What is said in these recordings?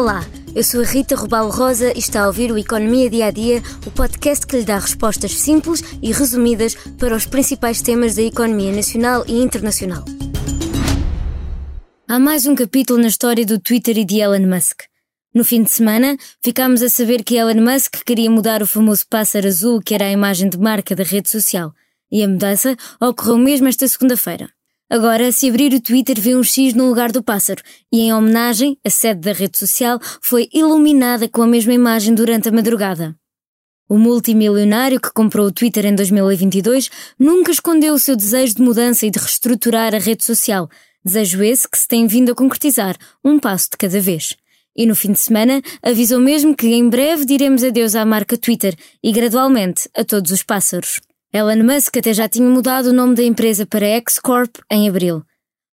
Olá, eu sou a Rita Rubalo Rosa e está a ouvir o Economia Dia a Dia, o podcast que lhe dá respostas simples e resumidas para os principais temas da economia nacional e internacional. Há mais um capítulo na história do Twitter e de Elon Musk. No fim de semana, ficámos a saber que Elon Musk queria mudar o famoso pássaro azul que era a imagem de marca da rede social. E a mudança ocorreu mesmo esta segunda-feira. Agora, se abrir o Twitter, vê um X no lugar do pássaro, e em homenagem, a sede da rede social foi iluminada com a mesma imagem durante a madrugada. O multimilionário que comprou o Twitter em 2022 nunca escondeu o seu desejo de mudança e de reestruturar a rede social, desejo esse que se tem vindo a concretizar, um passo de cada vez. E no fim de semana avisou mesmo que em breve diremos adeus à marca Twitter e gradualmente a todos os pássaros. Elon Musk até já tinha mudado o nome da empresa para X-Corp em abril.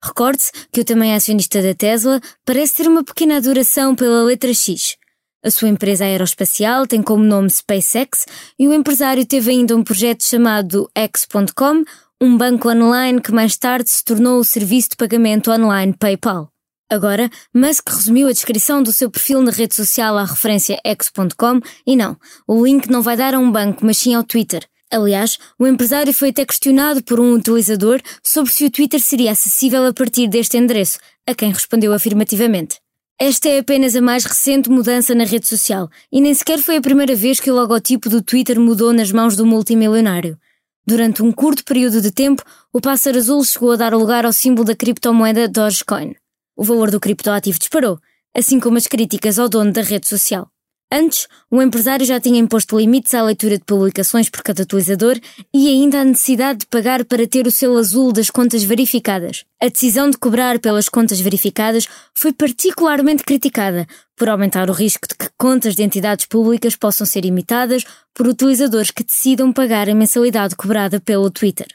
Recorde-se que o também acionista da Tesla parece ter uma pequena adoração pela letra X. A sua empresa aeroespacial tem como nome SpaceX e o empresário teve ainda um projeto chamado X.com, um banco online que mais tarde se tornou o serviço de pagamento online PayPal. Agora, Musk resumiu a descrição do seu perfil na rede social à referência X.com e não, o link não vai dar a um banco, mas sim ao Twitter. Aliás, o empresário foi até questionado por um utilizador sobre se o Twitter seria acessível a partir deste endereço, a quem respondeu afirmativamente. Esta é apenas a mais recente mudança na rede social e nem sequer foi a primeira vez que o logotipo do Twitter mudou nas mãos do multimilionário. Durante um curto período de tempo, o pássaro azul chegou a dar lugar ao símbolo da criptomoeda Dogecoin. O valor do criptoativo disparou, assim como as críticas ao dono da rede social. Antes, o empresário já tinha imposto limites à leitura de publicações por cada utilizador e ainda a necessidade de pagar para ter o selo azul das contas verificadas. A decisão de cobrar pelas contas verificadas foi particularmente criticada por aumentar o risco de que contas de entidades públicas possam ser imitadas por utilizadores que decidam pagar a mensalidade cobrada pelo Twitter.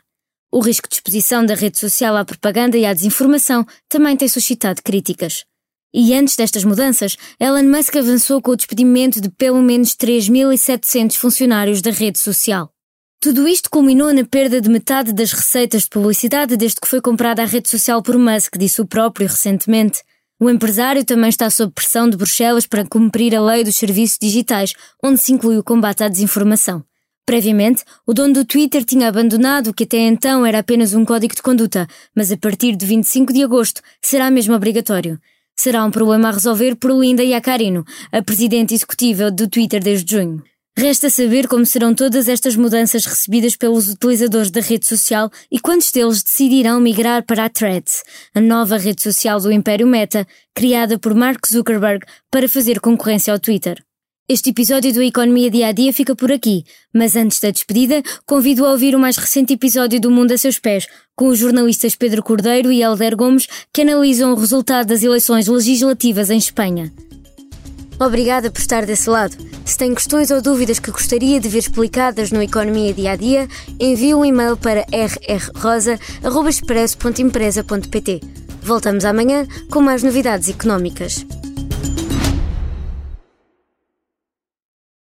O risco de exposição da rede social à propaganda e à desinformação também tem suscitado críticas. E antes destas mudanças, Elon Musk avançou com o despedimento de pelo menos 3.700 funcionários da rede social. Tudo isto culminou na perda de metade das receitas de publicidade desde que foi comprada a rede social por Musk, disse o próprio recentemente. O empresário também está sob pressão de Bruxelas para cumprir a lei dos serviços digitais, onde se inclui o combate à desinformação. Previamente, o dono do Twitter tinha abandonado o que até então era apenas um código de conduta, mas a partir de 25 de agosto será mesmo obrigatório será um problema a resolver por Linda Iacarino, a presidente executiva do Twitter desde junho. Resta saber como serão todas estas mudanças recebidas pelos utilizadores da rede social e quantos deles decidirão migrar para a Threads, a nova rede social do Império Meta, criada por Mark Zuckerberg para fazer concorrência ao Twitter. Este episódio do Economia Dia a Dia fica por aqui, mas antes da despedida, convido a ouvir o mais recente episódio do Mundo a seus pés, com os jornalistas Pedro Cordeiro e Helder Gomes, que analisam o resultado das eleições legislativas em Espanha. Obrigada por estar desse lado. Se tem questões ou dúvidas que gostaria de ver explicadas no Economia Dia a Dia, envie um e-mail para rrrosa.expresso.empresa.pt. Voltamos amanhã com mais novidades económicas.